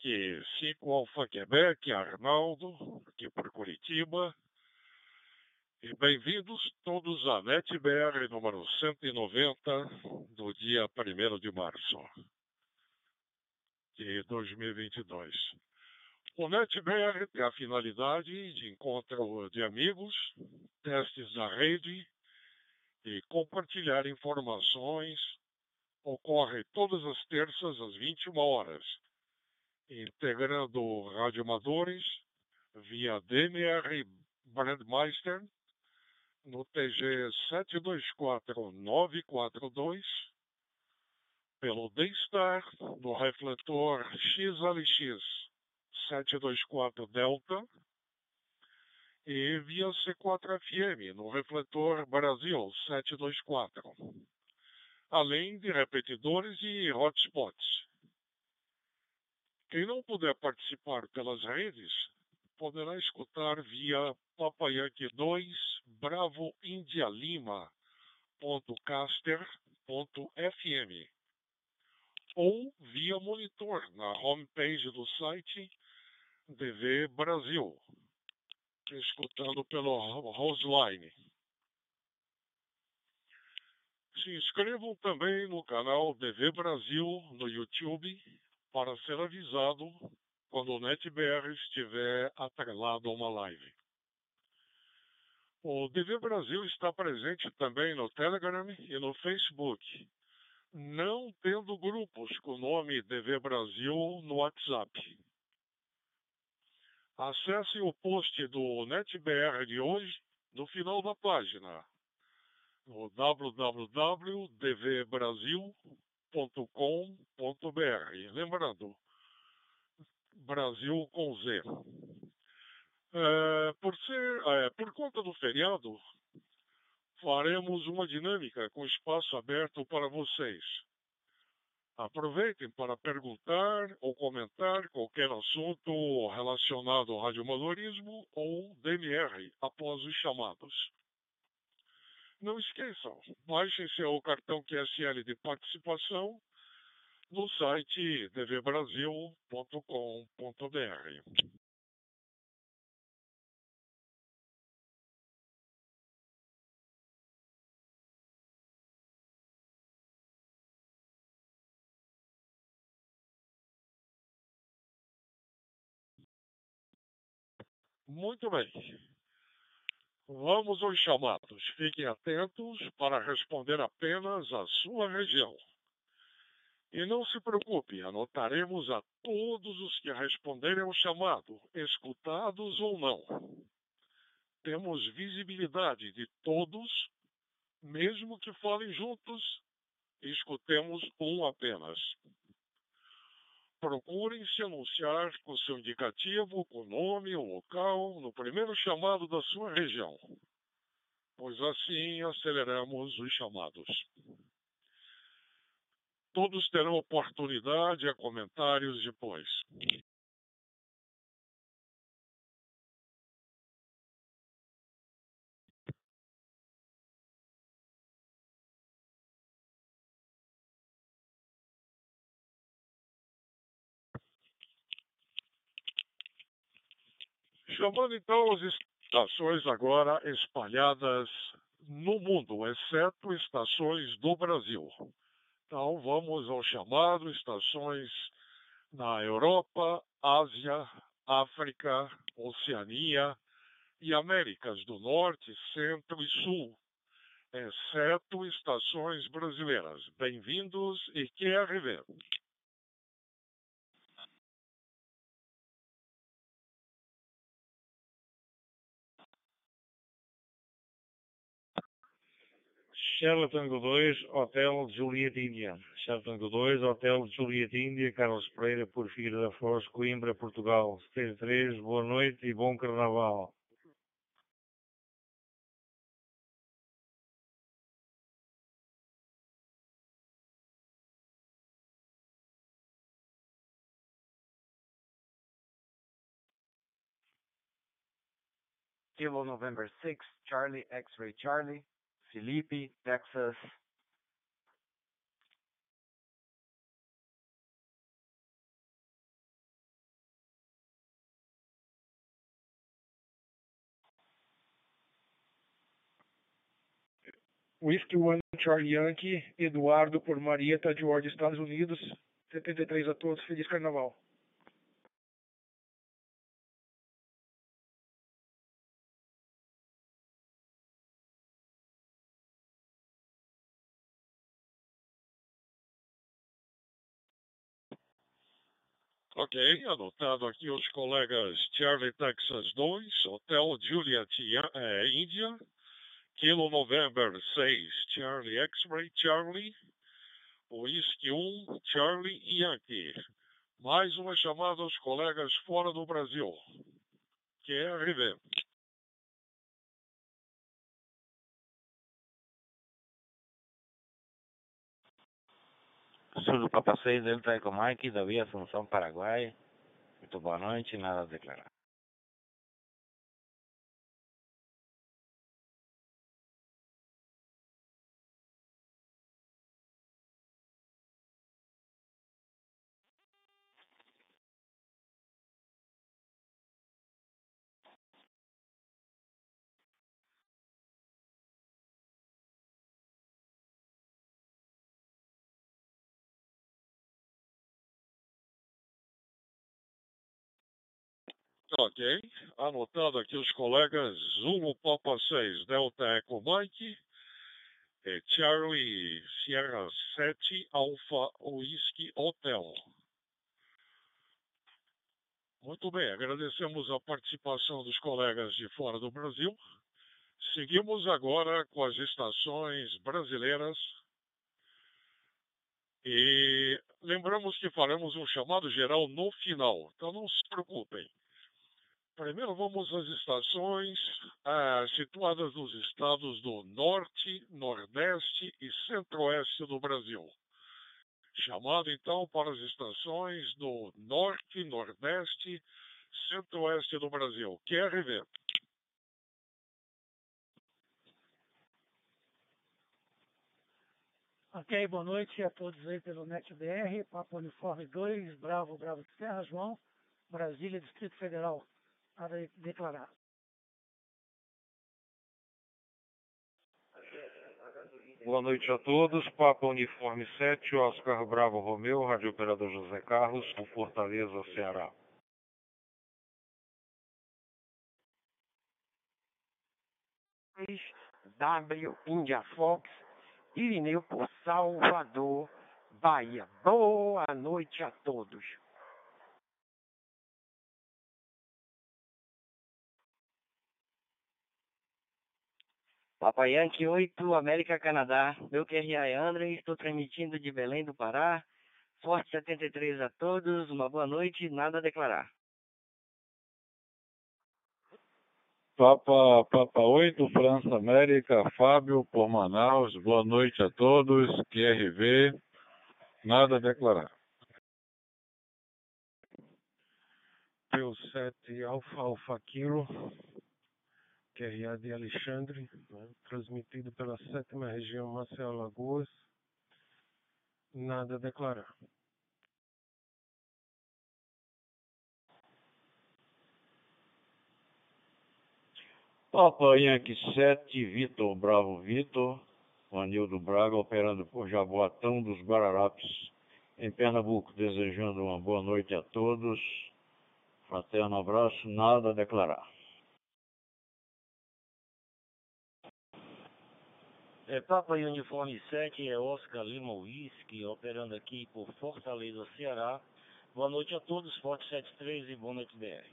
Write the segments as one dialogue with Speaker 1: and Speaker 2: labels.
Speaker 1: aqui 5 Alfa Quebec, Arnaldo, aqui por Curitiba. E bem-vindos todos à NetBR número 190, do dia 1 de março de 2022. O NetBR tem a finalidade de encontro de amigos, testes da rede e compartilhar informações. Ocorre todas as terças às 21 horas integrando radioamadores via DMR Brandmeister no TG 724942 pelo D-Star no refletor XLX 724 Delta e via C4FM no refletor Brasil 724, além de repetidores e hotspots. Quem não puder participar pelas redes, poderá escutar via Papayanque 2 Bravo India Lima .caster.fm ou via monitor na homepage do site DV Brasil, escutando pelo Roseline. Se inscrevam também no canal DV Brasil no YouTube para ser avisado quando o NetBR estiver atrelado a uma live. O DV Brasil está presente também no Telegram e no Facebook, não tendo grupos com o nome DV Brasil no WhatsApp. Acesse o post do NetBR de hoje no final da página, no www.dvbrasil.com brasil.com.br. Lembrando, Brasil com Z. É, por, ser, é, por conta do feriado, faremos uma dinâmica com espaço aberto para vocês. Aproveitem para perguntar ou comentar qualquer assunto relacionado ao radioamadorismo ou DMR após os chamados. Não esqueçam, baixem seu cartão QSL de participação no site dvbrasil.com.br. Muito bem. Vamos aos chamados. Fiquem atentos para responder apenas a sua região. E não se preocupe, anotaremos a todos os que responderem ao chamado, escutados ou não. Temos visibilidade de todos, mesmo que falem juntos, escutemos um apenas. Procurem se anunciar com seu indicativo, com nome, o local, no primeiro chamado da sua região, pois assim aceleramos os chamados. Todos terão oportunidade a comentários depois. Chamando então as estações agora espalhadas no mundo, exceto estações do Brasil. Então vamos ao chamado estações na Europa, Ásia, África, Oceania e Américas do Norte, Centro e Sul, exceto estações brasileiras. Bem-vindos e QRV.
Speaker 2: Charlotte Tango 2, Hotel Julieta Índia. Charlotte Tango 2, Hotel Julieta Índia, Carlos Pereira, por Figueira da Foz, Coimbra, Portugal. 73, boa noite e bom carnaval.
Speaker 3: Kilo November 6, Charlie X-Ray Charlie. Felipe, Texas.
Speaker 4: Whisky One Charlie Yankee, Eduardo por Marieta, Georgia, Estados Unidos. 73 a todos, feliz carnaval.
Speaker 1: Ok, anotado aqui os colegas Charlie Texas 2, Hotel Juliet é, Índia, Kilo November 6, Charlie X-Ray Charlie, Whisky 1, Charlie Yankee. Mais uma chamada aos colegas fora do Brasil. QRV.
Speaker 5: Sul do Papa 6, Delta Eco Mike, da Via Assunção, Paraguai. Muito boa noite, nada a declarar.
Speaker 1: Ok, anotado aqui os colegas Zulu Papa 6, Delta Echo Mike, é Charlie Sierra 7, Alpha Whisky Hotel. Muito bem, agradecemos a participação dos colegas de fora do Brasil. Seguimos agora com as estações brasileiras e lembramos que faremos um chamado geral no final, então não se preocupem. Primeiro vamos às estações ah, situadas nos estados do Norte, Nordeste e Centro-Oeste do Brasil. Chamado então para as estações do Norte, Nordeste, Centro-Oeste do Brasil. QRV.
Speaker 6: Ok, boa noite a todos aí pelo NetBR, Papo Uniforme 2, Bravo, Bravo Serra, João, Brasília, Distrito Federal a declarar.
Speaker 4: Boa noite a todos. Papa Uniforme 7, Oscar Bravo Romeu, Rádio Operador José Carlos, Fortaleza, Ceará.
Speaker 7: W India Fox, Irineu por Salvador, Bahia. Boa noite a todos.
Speaker 8: Papa Yankee 8, América, Canadá. Meu QRA é André, estou transmitindo de Belém do Pará. Forte 73 a todos, uma boa noite, nada a declarar.
Speaker 9: Papa, Papa 8, França, América, Fábio, por Manaus, boa noite a todos, QRV, nada a declarar.
Speaker 4: Pio 7, Alfa, Alfa Kilo, QRA de Alexandre, né, transmitido pela sétima região Marcelo Lagoas. Nada a declarar.
Speaker 10: Papa Yankee 7, Vitor Bravo Vitor, Anildo Braga, operando por Jaboatão dos Guararapes, em Pernambuco, desejando uma boa noite a todos. Fraterno abraço, nada a declarar.
Speaker 5: É, Papa Uniforme 7 é Oscar Lima Whisky, operando aqui por Fortaleza, Ceará. Boa noite a todos, Forte 73 e boa noite BR.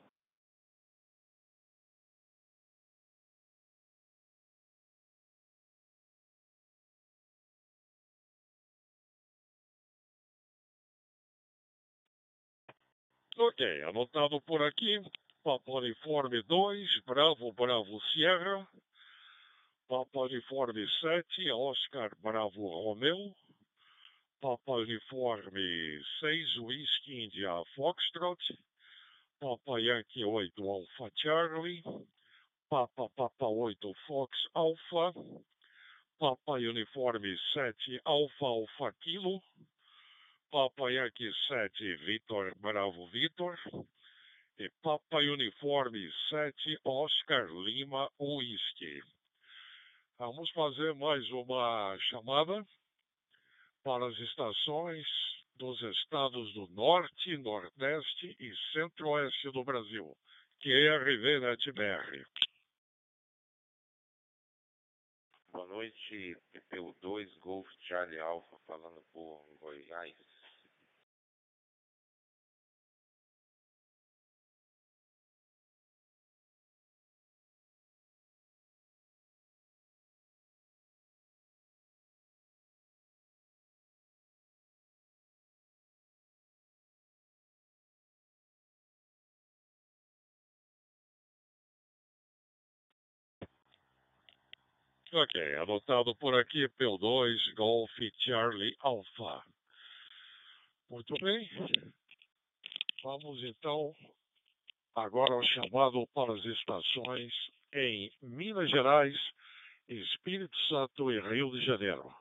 Speaker 1: Ok, anotado por aqui, Papa Uniforme 2, Bravo Bravo Sierra, Papa Uniforme 7, Oscar Bravo Romeu. Papa Uniforme 6, Whisky India Foxtrot. Papa Yankee 8, Alpha Charlie. Papa Papa 8, Fox Alpha. Papa Uniforme 7, Alpha Alpha Kilo. Papa Yankee 7, Vitor Bravo Vitor. E Papa Uniforme 7, Oscar Lima Whisky. Vamos fazer mais uma chamada para as estações dos estados do Norte, Nordeste e Centro-Oeste do Brasil, QRV NetBR.
Speaker 11: Boa noite, PPU2, Golf Charlie Alpha, falando por Goiás.
Speaker 1: Ok, anotado por aqui, P2, Golf Charlie Alpha. Muito bem. Vamos então agora ao chamado para as estações em Minas Gerais, Espírito Santo e Rio de Janeiro.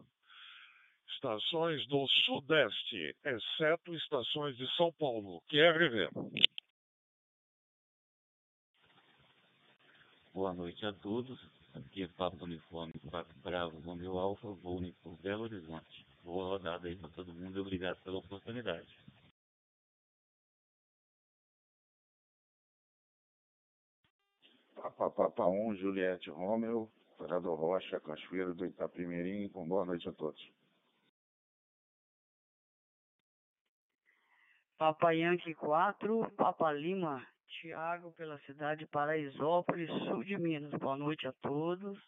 Speaker 1: Estações do Sudeste, exceto estações de São Paulo, QRV.
Speaker 10: Boa noite a todos. Aqui é Papo Uniforme 4 Bravo Romeo Alfa, vou por Belo Horizonte. Boa rodada aí para todo mundo e obrigado pela oportunidade.
Speaker 12: Papa Papa 1, Juliette Romeu, Operador Rocha, Cachoeiro do Itapimirim, com boa noite a todos.
Speaker 13: Papa Yankee 4, Papa Lima, Tiago, pela cidade de Paraisópolis, sul de Minas. Boa noite a todos.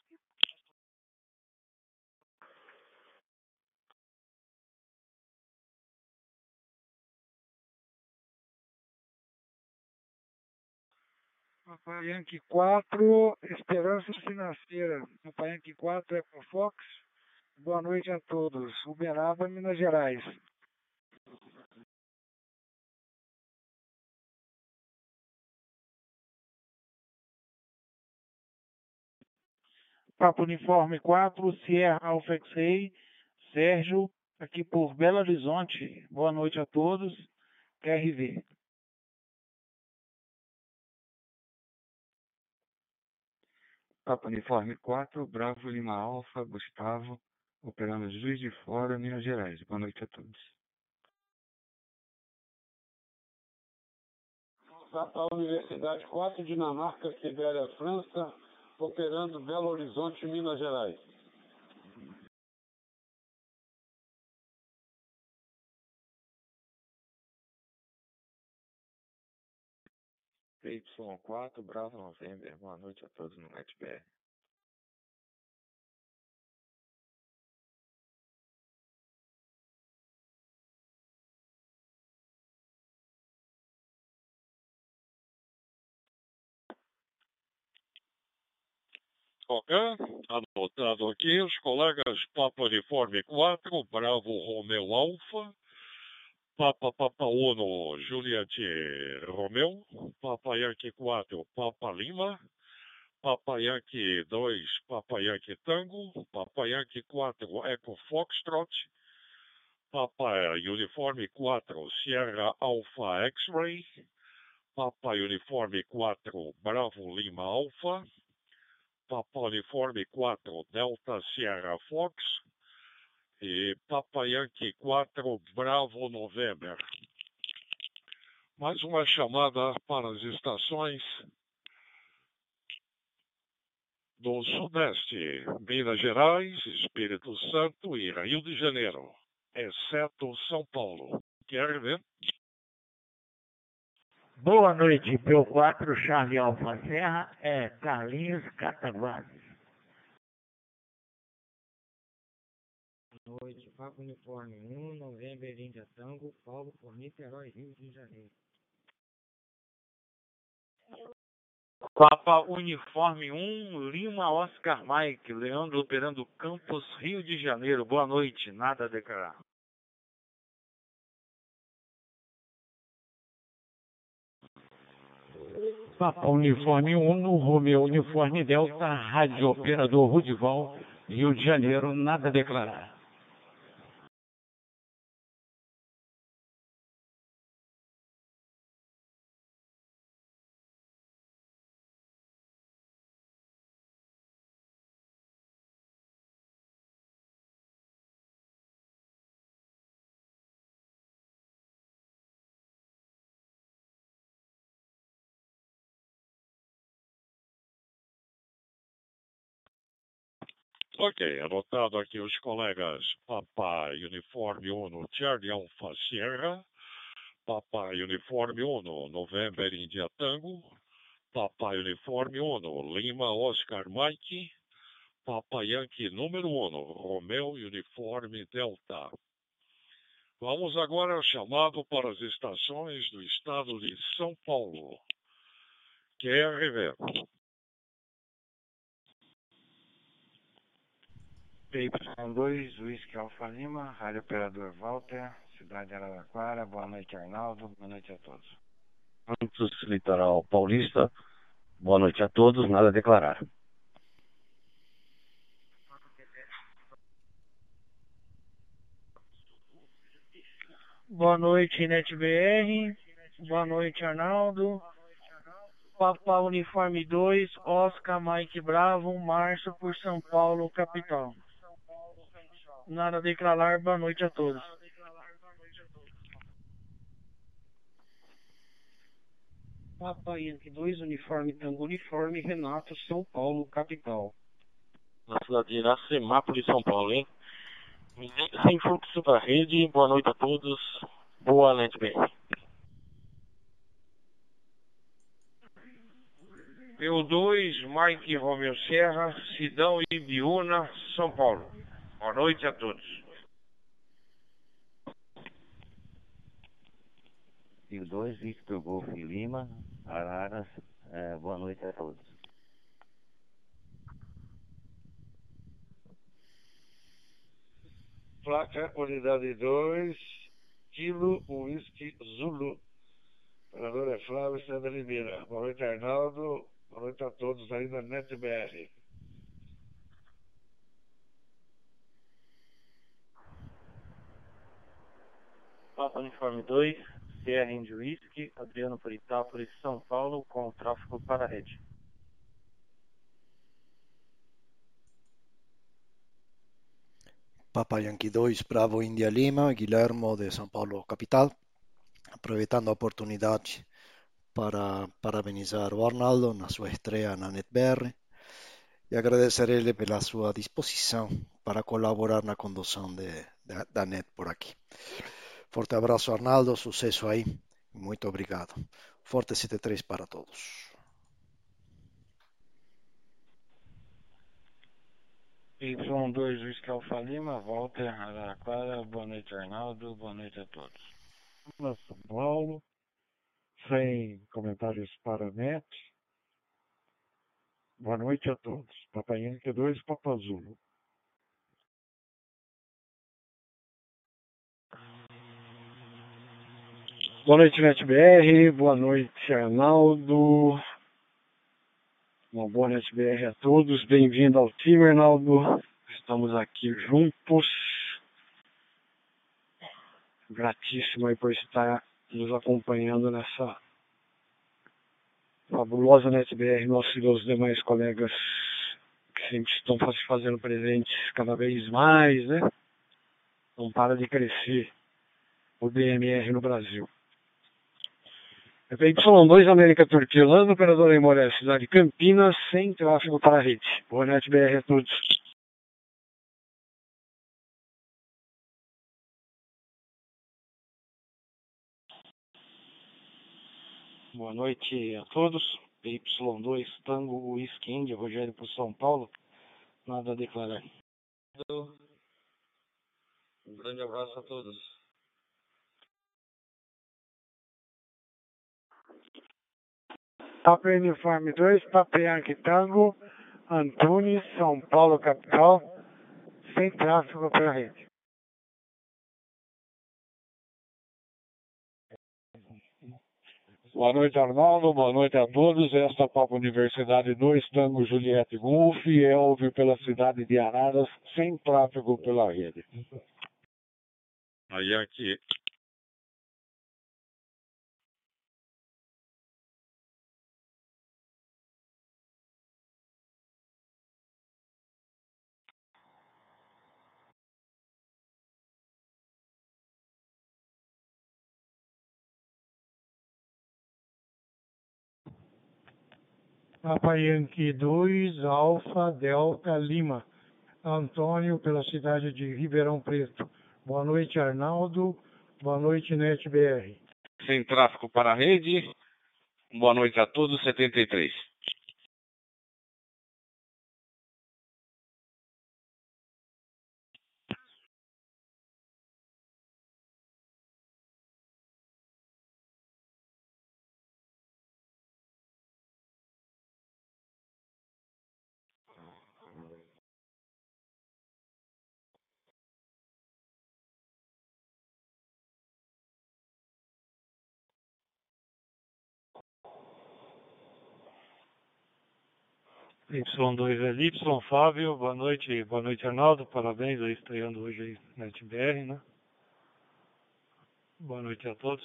Speaker 14: Papai Yankee 4, Esperança Financeira. Papai Yankee 4, Ecofox. Boa noite a todos. Uberaba, Minas Gerais. Papo Uniforme 4, Sierra Alpha X-Ray, Sérgio, aqui por Belo Horizonte. Boa noite a todos. QRV.
Speaker 15: Papa Uniforme 4, Bravo Lima Alfa, Gustavo, operando Juiz de Fora, Minas Gerais. Boa noite a todos.
Speaker 16: Papa Universidade 4, Dinamarca, Sibéria, França, operando Belo Horizonte, Minas Gerais.
Speaker 17: PY4, Bravo November, boa noite a todos no NetBR.
Speaker 1: Anotado aqui, os colegas Papa Uniforme 4, Bravo Romeu Alfa, Papa Papa 1, Juliette Romeu, Papa Yankee 4, Papa Lima, Papa Yankee 2, Papa Yankee Tango, Papa Yankee 4, Eco Foxtrot, Papa Uniforme 4, Sierra Alpha X-Ray, Papa Uniforme 4, Bravo Lima Alpha, Papa Uniforme 4, Delta Sierra Fox e Papa Yankee 4, Bravo November. Mais uma chamada para as estações do Sudeste, Minas Gerais, Espírito Santo e Rio de Janeiro, exceto São Paulo. Quer ver?
Speaker 18: Boa noite, P4 Charlie Alfa Serra, é Carlinhos Cataguases.
Speaker 19: Boa noite, Papo Uniforme 1, Novembro, Índia Tango, Paulo por Niterói, Rio de Janeiro.
Speaker 2: Papa Uniforme 1, Lima Oscar Mike, Leandro operando Campos, Rio de Janeiro. Boa noite, nada a declarar.
Speaker 18: Papa Uniforme 1, Romeu Uniforme Delta, Rádio Operador Rudival, Rio de Janeiro, nada a declarar.
Speaker 1: Ok, anotado aqui os colegas Papai Uniforme 1, Charlie Alfa Sierra, Papai Uniforme 1, November India Tango, Papai Uniforme 1, Lima Oscar Mike, Papa Yankee número 1, Romeu Uniforme Delta. Vamos agora ao chamado para as estações do estado de São Paulo. QRV.
Speaker 20: PY2, Whisky Alfa Lima, Rádio Operador Walter, Cidade de Araraquara, boa noite Arnaldo, boa noite a todos.
Speaker 21: Santos, Litoral Paulista, boa noite a todos, nada a declarar.
Speaker 14: Boa noite, NetBR. Boa noite, Arnaldo. Papa Uniforme 2, Oscar Mike Bravo, Março por São Paulo, capital. Nada a declarar, boa noite a todos.
Speaker 22: Papa Yankee 2, Uniforme Tango Uniforme, Renato, São Paulo, capital.
Speaker 5: Na cidade de Iracemápolis, São Paulo, hein? Sem fluxo da rede, boa noite a todos. Boa NetBR.
Speaker 16: P2, Mike Romeu Serra, Sidão e Biúna, São Paulo. Boa noite a todos.
Speaker 10: Rio 2, Victor Golf Lima, Araras, é, boa noite a todos.
Speaker 2: Placa Unidade 2, Kilo Whisky Zulu. Operador é Flávio César Limeira. Boa noite, Arnaldo. Boa noite a todos aí da NetBR.
Speaker 3: Papa Uniforme 2, Sierra Indy Whisky, Adriano por Itápolis, São Paulo, com tráfego para a rede.
Speaker 23: Papa Yankee 2, Bravo India Lima, Guilhermo de São Paulo, capital. Aproveitando a oportunidade para parabenizar o Arnaldo na sua estreia na NetBR e agradecer ele pela sua disposição para colaborar na condução de, de, da NET por aqui. Forte abraço, Arnaldo, sucesso aí. Muito obrigado. Forte 73 para todos.
Speaker 20: Y2 Whisky Alfa Lima, Walter Araraquara, boa noite Arnaldo, boa noite a todos.
Speaker 2: Na São Paulo, sem comentários para a NET. Boa noite a todos. Papai Yankee 2, Papa Zulu.
Speaker 16: Boa noite, NetBR. Boa noite, Arnaldo. Uma boa NetBR a todos. Bem-vindo ao time, Arnaldo. Estamos aqui juntos. Gratíssimo aí por estar nos acompanhando nessa fabulosa NetBR, nossos e os demais colegas que sempre estão se fazendo presentes cada vez mais, né? Não para de crescer o DMR no Brasil. Y2 América Turquia, Lando, operador em Moré, cidade de Campinas, sem tráfego para a rede. Boa noite, BR a todos.
Speaker 3: Boa noite a todos. PY2 Tango Whisky India, Rogério por São Paulo. Nada a declarar.
Speaker 5: Um grande abraço a todos.
Speaker 16: Papa Uniforme 2, Papa Yankee Tango, Antunes, São Paulo, capital, sem tráfego para a rede.
Speaker 2: Boa noite, Arnaldo. Boa noite a todos. Esta Papa Universidade 2, Tango Juliette Golf, é pela cidade de Araras, sem tráfego pela rede.
Speaker 1: Aí aqui.
Speaker 14: Papa Yankee 2, Alfa Delta Lima.
Speaker 16: Antônio, pela cidade de Ribeirão Preto. Boa noite, Arnaldo. Boa noite, NetBR.
Speaker 21: Sem tráfego para a rede. Boa noite a todos, 73.
Speaker 2: Y2LY, Fábio, boa noite, boa noite Arnaldo, parabéns aí estreando hoje aí NetBR, né? Boa noite a todos.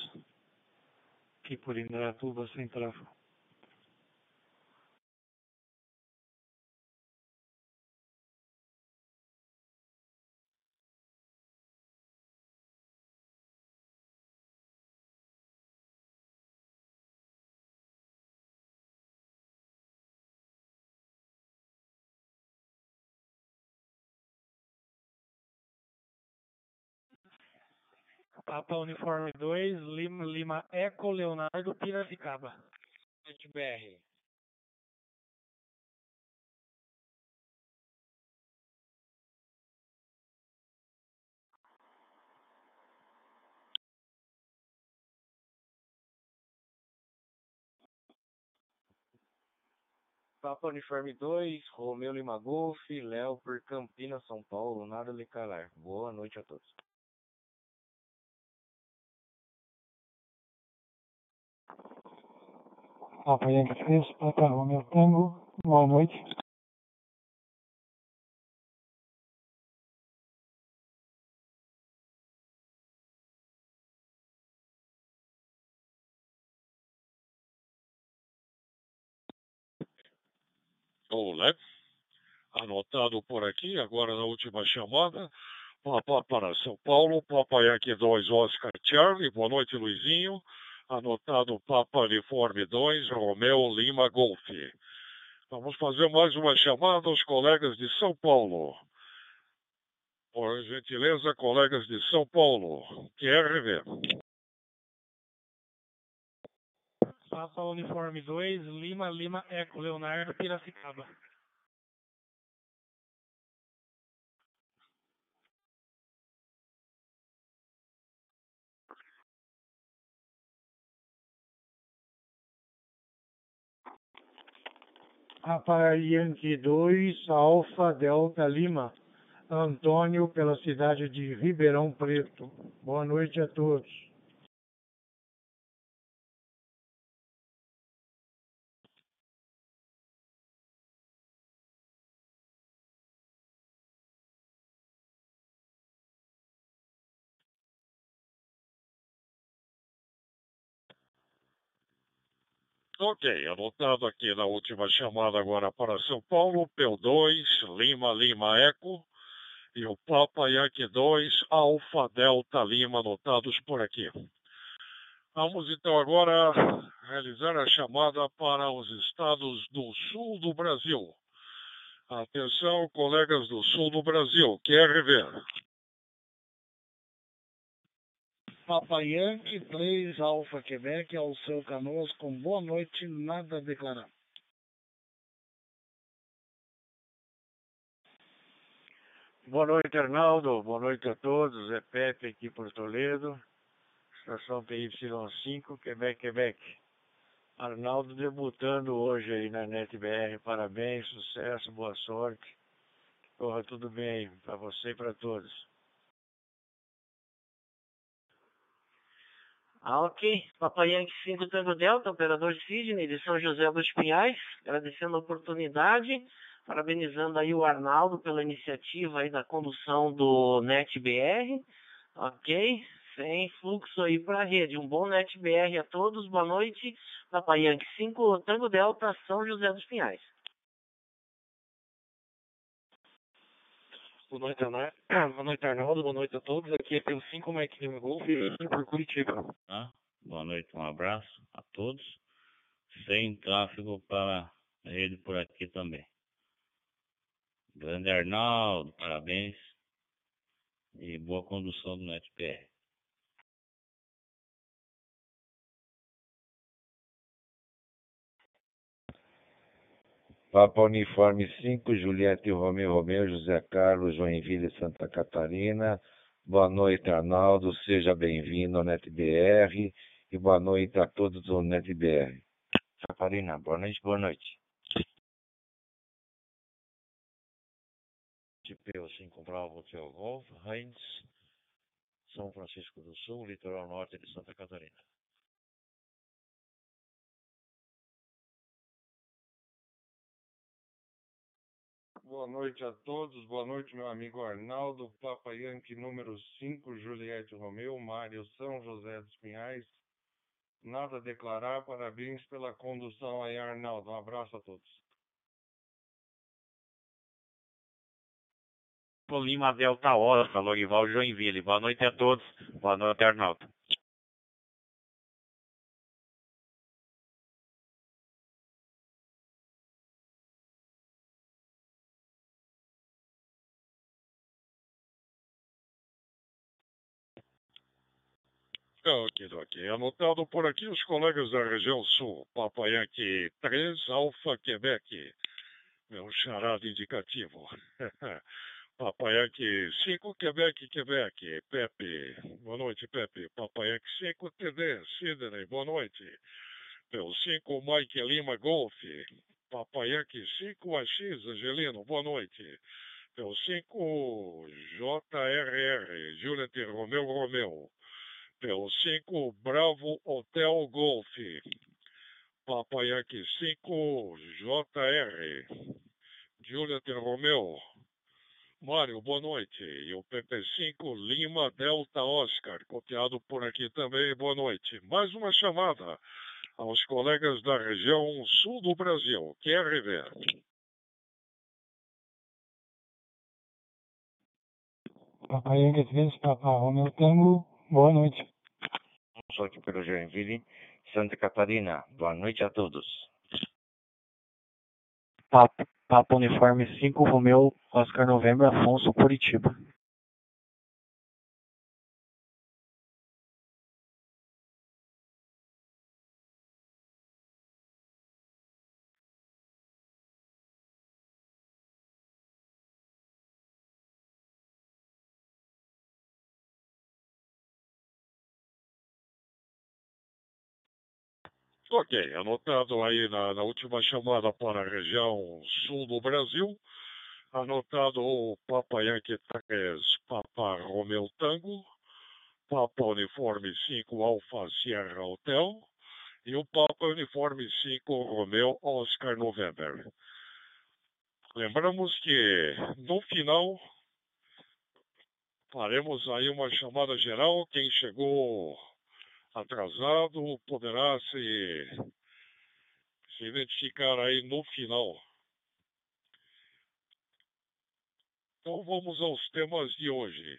Speaker 2: Aqui por Indaiatuba sem tráfego.
Speaker 14: Papa Uniforme 2, Lima, Lima Eco, Leonardo, Piracicaba.
Speaker 3: BR. Papa Uniforme 2, Romeu Lima Golf, Léo por Campinas, São Paulo, nada lhe calar. Boa noite a todos.
Speaker 16: Yankee 3, Papa Romeo Tango. Boa noite.
Speaker 1: Olé. Anotado por aqui, agora na última chamada. Papa para São Paulo, Papa Yankee 2, Oscar Charlie. Boa noite, Luizinho. Anotado Papa Uniforme 2, Romeu Lima Golf. Vamos fazer mais uma chamada aos colegas de São Paulo. Por gentileza, colegas de São Paulo, QRV.
Speaker 14: Papa Uniforme 2, Lima, Lima Eco, Leonardo, Piracicaba.
Speaker 16: Papa Yankee 2, Alfa Delta Lima. Antônio, pela cidade de Ribeirão Preto. Boa noite a todos.
Speaker 1: Ok, anotado aqui na última chamada agora para São Paulo, P2, Lima, Lima, Eco, e o Papa Yankee 2, Alfa, Delta, Lima, anotados por aqui. Vamos então agora realizar a chamada para os estados do sul do Brasil. Atenção, colegas do sul do Brasil, QRV.
Speaker 14: Papa Yankee 3, Alfa Quebec, ao seu Canoas, com boa noite, nada a declarar.
Speaker 2: Boa noite, Arnaldo. Boa noite a todos. É Pepe aqui por Toledo. Estação PY5, Quebec, Quebec. Arnaldo debutando hoje aí na NetBR. Parabéns, sucesso, boa sorte. Corra tudo bem para você e para todos.
Speaker 22: Ok. Papai Yankee 5 Tango Delta, operador Sidney de São José dos Pinhais, agradecendo a oportunidade, parabenizando aí o Arnaldo pela iniciativa aí da condução do NetBR, ok? Sem fluxo aí para a rede. Um bom NetBR a todos, boa noite. Papai Yankee 5 Tango Delta, São José dos Pinhais.
Speaker 3: Boa noite. Boa noite, Arnaldo. Boa noite a todos. Aqui é pelo 5 Mike Lima Golf por Curitiba.
Speaker 10: Tá? Boa noite, um abraço a todos. Sem tráfego para a rede por aqui também.
Speaker 24: Grande Arnaldo, parabéns. E boa condução do NetBR.
Speaker 25: Papa Uniforme 5, Juliette Romeu Romeu, José Carlos, Joinville, Santa Catarina. Boa noite, Arnaldo. Seja bem-vindo ao NetBR e boa noite a todos do NetBR.
Speaker 10: Catarina, boa noite, boa noite. TPO 5 Bravo Hotel Golf, Heinz, São Francisco do Sul, litoral norte de Santa Catarina.
Speaker 26: Boa noite a todos, boa noite meu amigo Arnaldo, Papa Yankee número 5, Juliette Romeu, Mário São José dos Pinhais. Nada a declarar, parabéns pela condução aí Arnaldo, um abraço a todos.
Speaker 27: Lima Delta Oscar, Lorival Joinville. Boa noite a todos. Boa noite, Arnaldo.
Speaker 1: Ok, ok. Anotado por aqui os colegas da região sul. Papa Yankee 3, Alfa Quebec. Meu charado indicativo. Papai Yankee 5, Quebec, Quebec. Pepe, boa noite, Pepe. Papai Yankee 5, TD, Sidney, boa noite. Pelo 5, Mike Lima, Golf. Papai Yankee 5, AX, Angelino, boa noite. Pelo 5, JRR, Juliet Romeu Romeu. Pelo 5, Bravo Hotel Golf. Papai Yankee 5, JR, Juliet Romeu. Mário, boa noite. E o PP5 Lima Delta Oscar, copiado por aqui também, boa noite. Mais uma chamada aos colegas da região sul do Brasil. QRV.
Speaker 16: Papai Yankee 3, Papai Romeu Tango, boa noite.
Speaker 10: Sou aqui pelo Joinville, Santa Catarina. Boa noite a todos.
Speaker 28: Papa, Papa Uniforme 5, Romeu, Oscar Novembro, Afonso, Curitiba.
Speaker 1: Ok, anotado aí na, na, última chamada para a região sul do Brasil, anotado o Papa Yankee 3, Papa Romeu Tango, Papa Uniforme 5, Alfa Sierra Hotel, e o Papa Uniforme 5, Romeu Oscar November. Lembramos que no final faremos aí uma chamada geral, quem chegou atrasado poderá se, se identificar aí no final. Então vamos aos temas de hoje.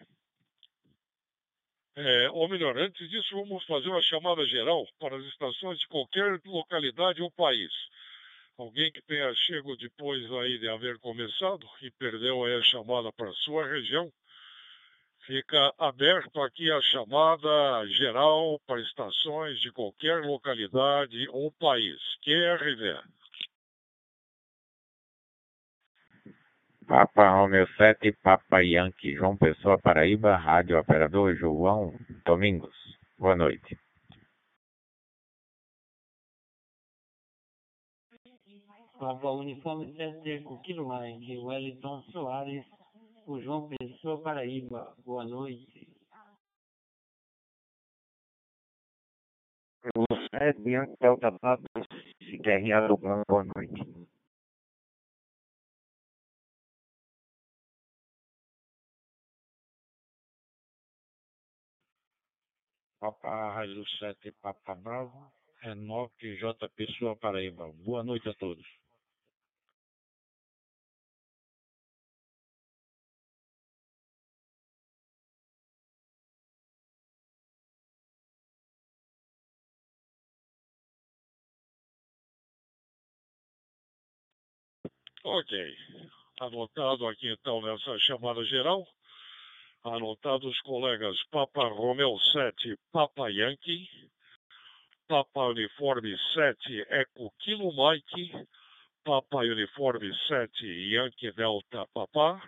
Speaker 1: É, ou melhor, antes disso, vamos fazer uma chamada geral para as estações de qualquer localidade ou país. Alguém que tenha chego depois aí de haver começado e perdeu aí a chamada para a sua região, Fica aberto aqui a chamada geral para estações de qualquer localidade ou país. QRV.
Speaker 29: Papa Romeo 7, Papa Yankee, João Pessoa, Paraíba, Rádio Operador João Domingos. Boa noite.
Speaker 30: Papa Uniforme 7, Kilo Mike, Wellington Soares, o João Pessoa, Paraíba. Boa noite.
Speaker 29: José Bianco Delta Papa, CRA do boa noite.
Speaker 26: Papa Rádio 7 Papa Bravo, Enoque J. Pessoa Paraíba. Boa noite a todos.
Speaker 1: Ok. Anotado aqui então nessa chamada geral, anotado os colegas Papa Romeo 7, Papa Yankee, Papa Uniforme 7, Eco Kilo Mike, Papa Uniforme 7, Yankee Delta Papa,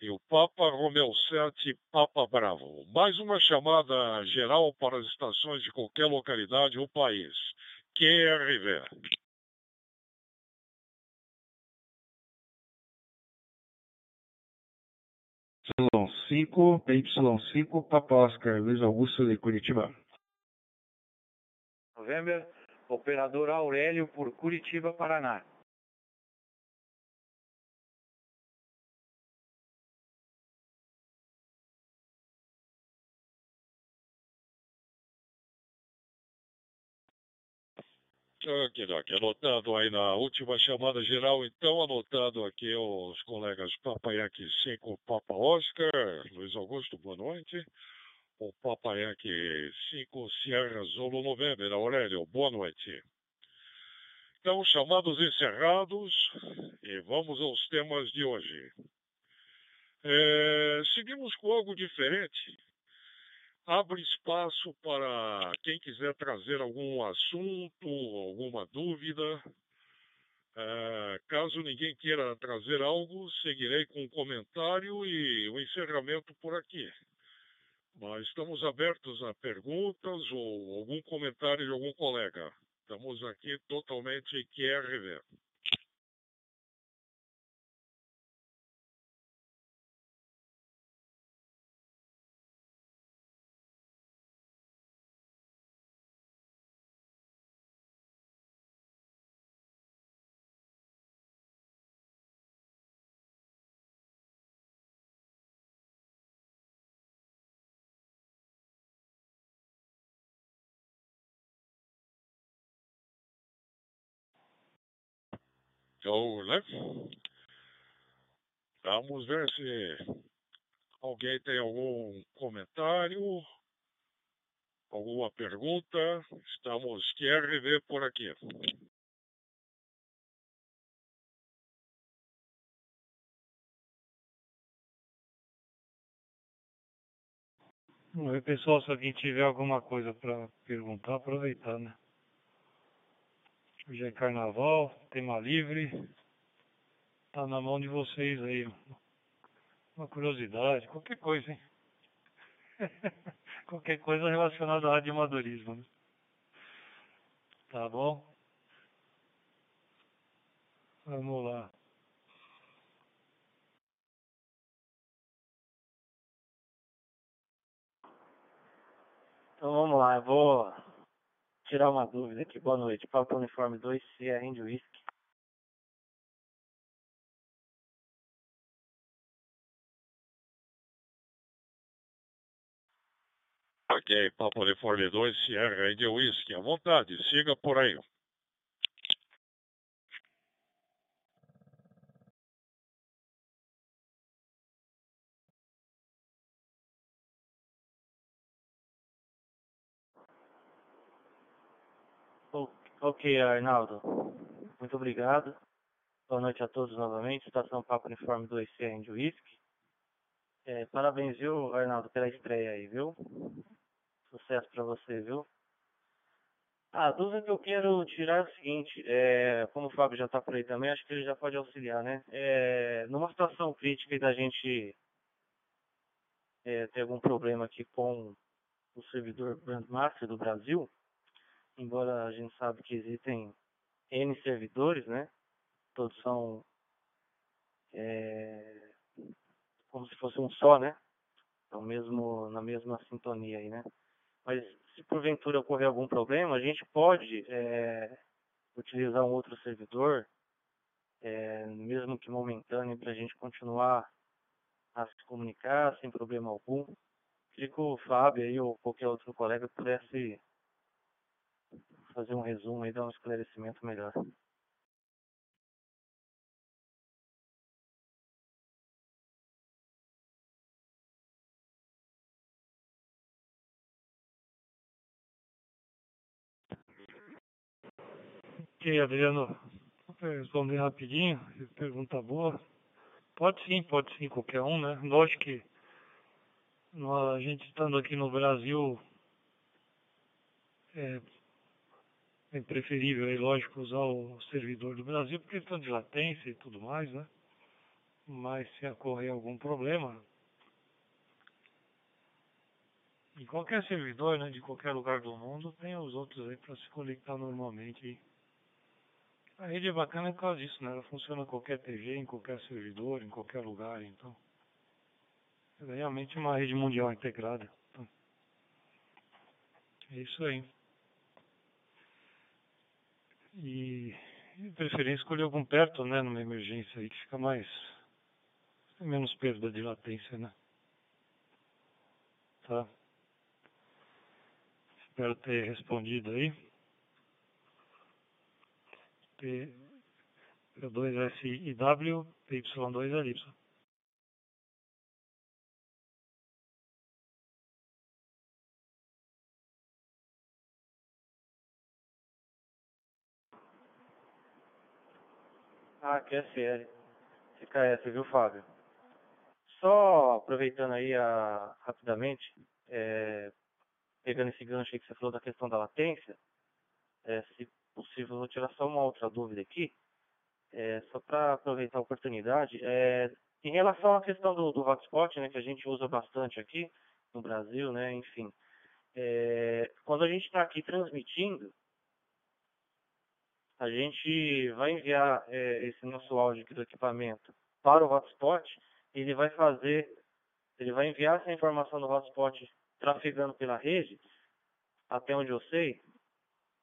Speaker 1: e o Papa Romeo 7, Papa Bravo. Mais uma chamada geral para as estações de qualquer localidade ou país. QRV.
Speaker 15: Y5, PY5, Papa Oscar, Luiz Augusto de Curitiba.
Speaker 2: November, operador Aurélio por Curitiba, Paraná.
Speaker 1: Ok, ok. Anotado aí na última chamada geral, então, anotado aqui os colegas Papa Yankee 5, Papa Oscar, Luiz Augusto, boa noite. O Papa Yankee 5, Sierra Zolo November, Aurélio, boa noite. Então, chamados encerrados, e vamos aos temas de hoje. É, seguimos com algo diferente abre espaço para quem quiser trazer algum assunto, alguma dúvida. É, caso ninguém queira trazer algo, seguirei com um comentário e o encerramento por aqui. Mas estamos abertos a perguntas ou algum comentário de algum colega. Estamos aqui totalmente QRV. Então, né? Vamos ver se alguém tem algum comentário, alguma pergunta. Estamos rever por aqui.
Speaker 2: Oi, pessoal, se alguém tiver alguma coisa para perguntar, aproveitar, né? Hoje é carnaval, tema livre. Tá na mão de vocês aí. Uma curiosidade, qualquer coisa, hein? qualquer coisa relacionada ao radioamadorismo, né? Tá bom? Vamos lá.
Speaker 31: Então vamos lá, eu vou tirar uma dúvida aqui. Boa noite. Papa Uniforme 2, Sierra Indy Whisky.
Speaker 1: Ok, Papa Uniforme 2, Sierra Indy Whisky. À vontade, siga por aí.
Speaker 31: Ok, Arnaldo. Muito obrigado. Boa noite a todos novamente. Estação Papo Uniforme 2C Indy Whisky. É, parabéns, viu, Arnaldo, pela estreia aí, viu? Sucesso pra você, viu? A dúvida que eu quero tirar é o seguinte, é, como o Fábio já está por aí também, acho que ele já pode auxiliar, né? É, numa situação crítica da gente é, ter algum problema aqui com o servidor Brandmaster do Brasil, embora a gente sabe que existem N servidores, né? Todos são é, como se fosse um só, né? Então, mesmo, na mesma sintonia aí, né? Mas se porventura ocorrer algum problema, a gente pode é, utilizar um outro servidor, é, mesmo que momentâneo, para a gente continuar a se comunicar sem problema algum. Que o Fábio aí, ou qualquer outro colega pudesse fazer um resumo e dar um esclarecimento melhor.
Speaker 2: Ok, Adriano, responder rapidinho, pergunta boa. Pode sim, pode sim, qualquer um, né? Lógico que a gente estando aqui no Brasil é, é preferível, é lógico, usar o servidor do Brasil por questão de latência e tudo mais, né? Mas se ocorrer algum problema, em qualquer servidor, né, de qualquer lugar do mundo, tem os outros aí para se conectar normalmente. A rede é bacana por causa disso, né? Ela funciona em qualquer TG, em qualquer servidor, em qualquer lugar, então. É realmente uma rede mundial integrada. Então, é isso aí. E, de preferência, escolher algum perto, né, numa emergência aí, que fica mais. menos perda de latência, né? Tá? Espero ter respondido aí. P, P2SIW, PY2LY.
Speaker 31: Ah, QSL. CKS, viu, Fábio? Só aproveitando aí a, rapidamente, é, pegando esse gancho aí que você falou da questão da latência, é, se possível, vou tirar só uma outra dúvida aqui, é, só para aproveitar a oportunidade. É, em relação à questão do, do hotspot, né, que a gente usa bastante aqui no Brasil, né, enfim, é, quando a gente está aqui transmitindo, a gente vai enviar é, esse nosso áudio aqui do equipamento para o hotspot, ele vai fazer, ele vai enviar essa informação do hotspot trafegando pela rede, até onde eu sei,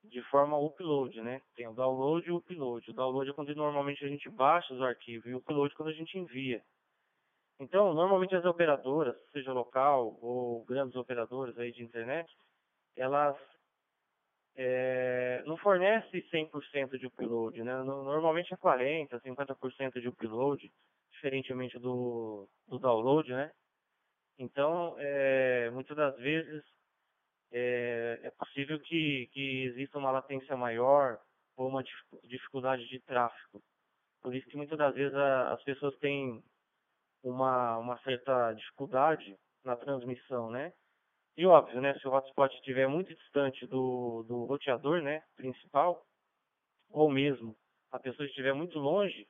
Speaker 31: de forma upload, né? Tem o download e o upload. O download é quando normalmente a gente baixa os arquivos e o upload é quando a gente envia. Então, normalmente as operadoras, seja local ou grandes operadoras aí de internet, elas é, não fornece 100% de upload, né? Normalmente é 40%, 50% de upload, diferentemente do, do download, né? Então, é, muitas das vezes é, é possível que, que exista uma latência maior ou uma dificuldade de tráfego. Por isso que muitas das vezes a, as pessoas têm uma, uma certa dificuldade na transmissão, né? E óbvio, né, se o hotspot estiver muito distante do, do roteador né, principal, ou mesmo a pessoa estiver muito longe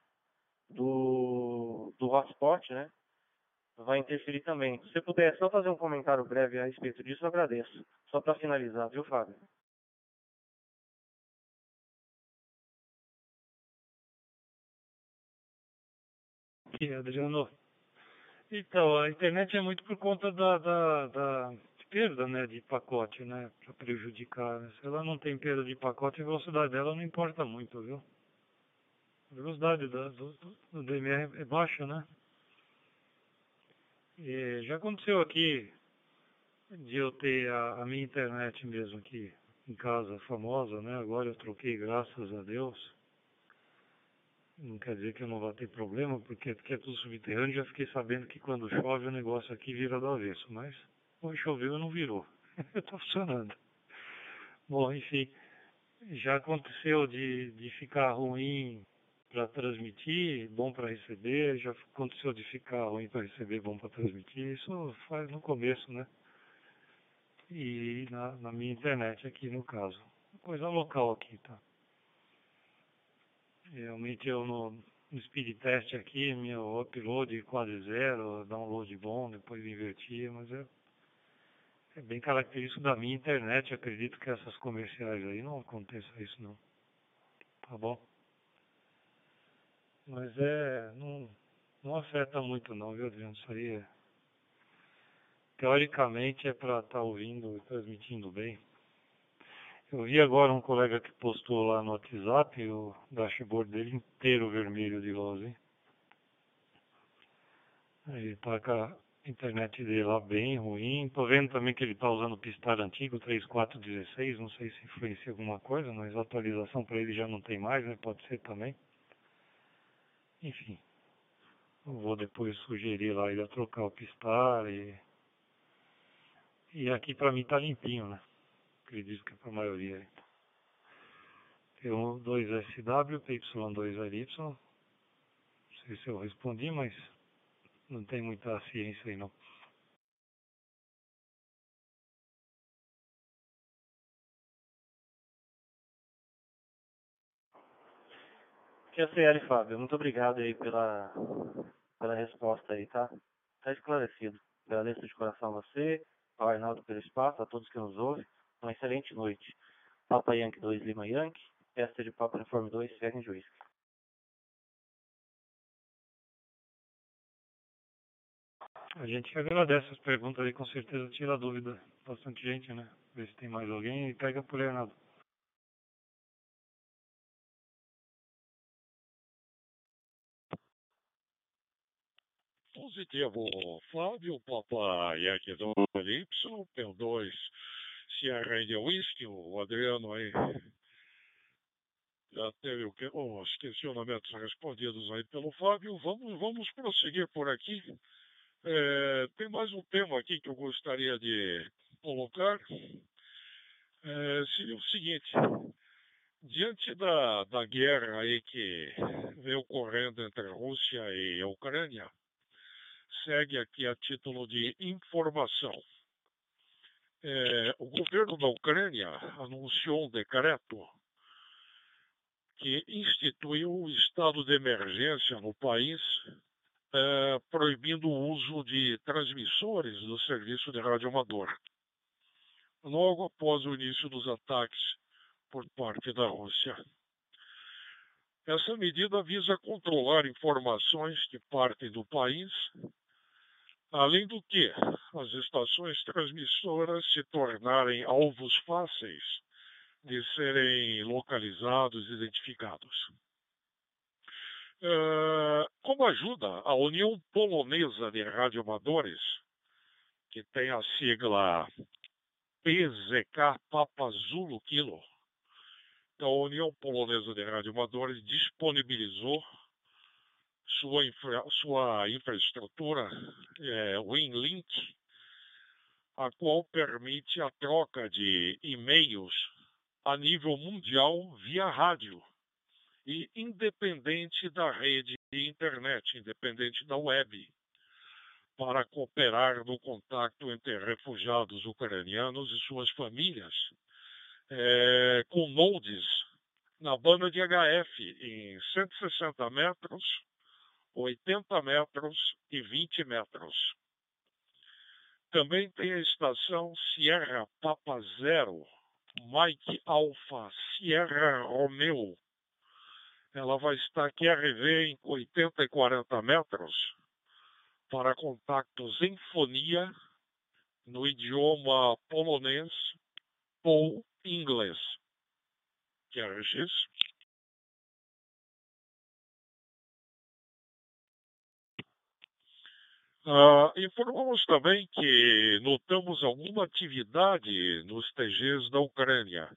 Speaker 31: do, do hotspot, né, vai interferir também. Se você puder só fazer um comentário breve a respeito disso, eu agradeço. Só para finalizar, viu, Fábio?
Speaker 2: Aqui, Adriano. Então, a internet é muito por conta da, da, da perda né, de pacote, né? Para prejudicar. Né? Se ela não tem perda de pacote, a velocidade dela não importa muito, viu? A velocidade da, do, do DMR é baixa, né? E já aconteceu aqui de eu ter a, a, minha internet mesmo aqui em casa famosa, né? Agora eu troquei, graças a Deus. Não quer dizer que eu não vou ter problema, porque, porque é tudo subterrâneo. Já fiquei sabendo que quando chove o negócio aqui vira do avesso, mas Hoje choveu e não virou. Está funcionando. Bom, enfim, já aconteceu de, de ficar ruim para transmitir, bom para receber, já aconteceu de ficar ruim para receber, bom para transmitir. Isso faz no começo, né? E na, na minha internet aqui no caso. Coisa local aqui, tá? Realmente eu no, no speed test aqui, meu upload quase zero, download bom, depois invertia, mas eu é bem característico da minha internet, acredito que essas comerciais aí não aconteça isso não. Tá bom? Mas é. não, não afeta muito não, viu Adriano? Isso aí é. Teoricamente é para estar tá ouvindo e transmitindo bem. Eu vi agora um colega que postou lá no WhatsApp o dashboard dele inteiro vermelho de luz, hein? Ele tá com a internet dele lá bem ruim. Tô vendo também que ele tá usando o Pistar antigo, 3416, não sei se influencia alguma coisa, mas a atualização para ele já não tem mais, né? Pode ser também. Enfim, vou depois sugerir lá ele a trocar o Pistar e... E aqui para mim tá limpinho, né? Acredito que é para a maioria. Tem um 2SW, PY2LY. Não sei se eu respondi, mas não tem muita ciência aí não.
Speaker 31: QCL, Fábio, muito obrigado aí pela, pela resposta aí, tá? Tá esclarecido. Agradeço de coração a você, ao Arnaldo pelo espaço, a todos que nos ouvem. Uma excelente noite. Papa Yankee 2 Lima Yankee, esta de Papa Uniforme 2, Ferro Juiz.
Speaker 2: A gente agradece as perguntas aí, com certeza tira dúvida. Bastante gente, né? Ver se tem mais alguém e pega por aí, Arnaldo.
Speaker 1: Positivo, Flávio, 2 Y, P2, Sierra India Whisky, o Adriano aí já teve o que, os questionamentos respondidos aí pelo Fábio. Vamos, vamos prosseguir por aqui. É, tem mais um tema aqui que eu gostaria de colocar. É, seria o seguinte: diante da, da guerra aí que vem ocorrendo entre a Rússia e a Ucrânia, segue aqui a título de informação. É, o governo da Ucrânia anunciou um decreto que instituiu o estado de emergência no país, é, proibindo o uso de transmissores do serviço de rádio amador, logo após o início dos ataques por parte da Rússia. Essa medida visa controlar informações que partem do país Além do que, as estações transmissoras se tornarem alvos fáceis de serem localizados e identificados. Uh, como ajuda a União Polonesa de Radioamadores, que tem a sigla PZK Papa Zulu Kilo, então, a União Polonesa de Radioamadores disponibilizou sua, infra, sua infraestrutura é, WinLink, a qual permite a troca de e-mails a nível mundial via rádio e independente da rede de internet, independente da web, para cooperar no contato entre refugiados ucranianos e suas famílias, é, com nodes na banda de HF em 160 metros 80 metros e 20 metros. Também tem a estação Sierra Papa Zero, Mike Alpha Sierra Romeo. Ela vai estar QRV em 80 e 40 metros para contactos em fonia no idioma polonês ou inglês. QRX Uh, informamos também que notamos alguma atividade nos TGs da Ucrânia,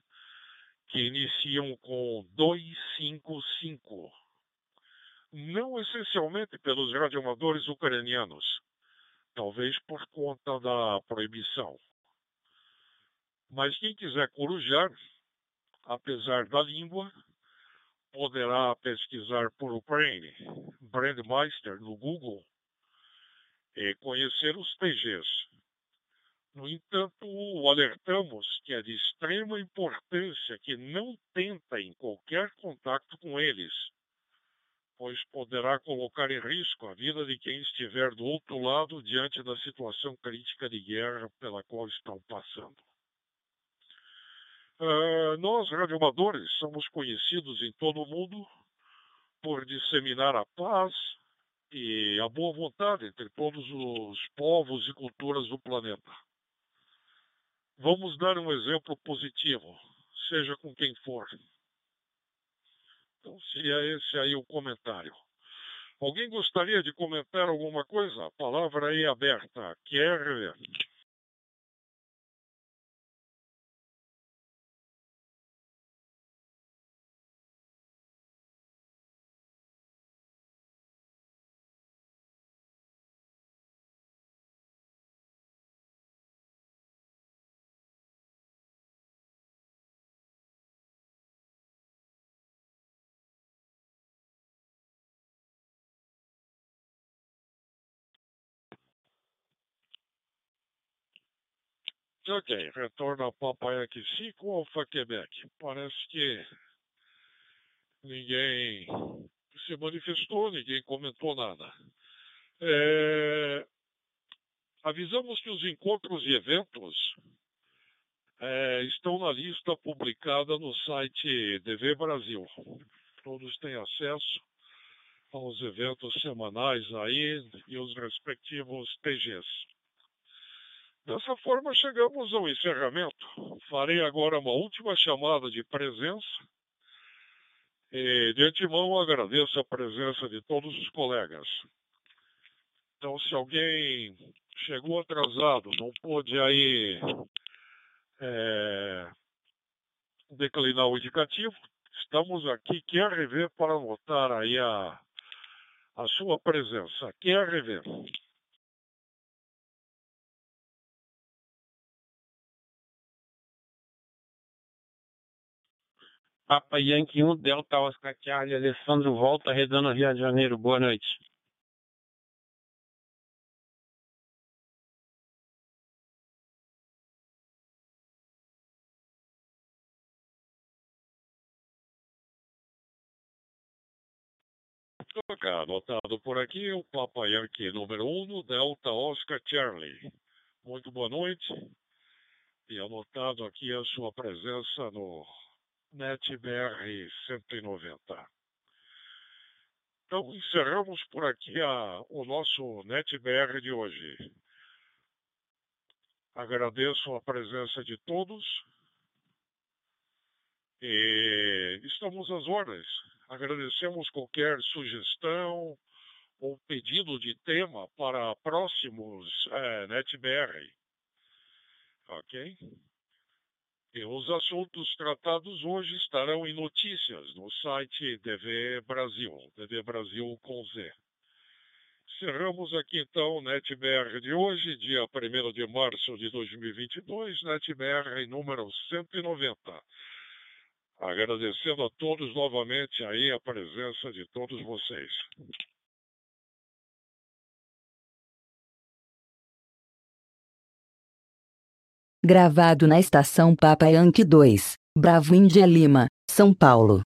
Speaker 1: que iniciam com 255. Não essencialmente pelos radioamadores ucranianos, talvez por conta da proibição. Mas quem quiser corujar, apesar da língua, poderá pesquisar por Ukraine, Brandmeister no Google é, conhecer os TGs. No entanto, alertamos que é de extrema importância que não tentem qualquer contato com eles, pois poderá colocar em risco a vida de quem estiver do outro lado diante da situação crítica de guerra pela qual estão passando. Uh, nós, radioamadores, somos conhecidos em todo o mundo por disseminar a paz, e a boa vontade entre todos os povos e culturas do planeta. Vamos dar um exemplo positivo, seja com quem for. Então, seria esse aí o comentário. Alguém gostaria de comentar alguma coisa? A palavra aí é aberta. Quer Ok, retorna Papa Yankee 5 Alfa Quebec. Parece que ninguém se manifestou, ninguém comentou nada. É, avisamos que os encontros e eventos é, estão na lista publicada no site DV Brasil. Todos têm acesso aos eventos semanais aí e os respectivos TGs. Dessa forma, chegamos ao encerramento. Farei agora uma última chamada de presença. E, de antemão, agradeço a presença de todos os colegas. Então, se alguém chegou atrasado, não pôde aí é, declinar o indicativo, estamos aqui, rever para anotar aí a, a sua presença. Quer
Speaker 32: Papa Yankee 1, Delta Oscar Charlie, Alessandro Volta, Redando Rio de Janeiro. Boa noite.
Speaker 1: Anotado por aqui o Papa Yankee número 1 no Delta Oscar Charlie. Muito boa noite. E anotado aqui a sua presença no NetBR 190. Então, encerramos por aqui a, o nosso NetBR de hoje. Agradeço a presença de todos e estamos às ordens. Agradecemos qualquer sugestão ou pedido de tema para próximos é, NetBR. Ok? E os assuntos tratados hoje estarão em notícias no site DV Brasil, DV Brasil com Z. Encerramos aqui então NetBR de hoje, dia 1 de março de 2022, NetBR número 190. Agradecendo a todos novamente aí a presença de todos vocês.
Speaker 33: Gravado na estação Papa Yankee 2, Bravo Índia Lima, São Paulo.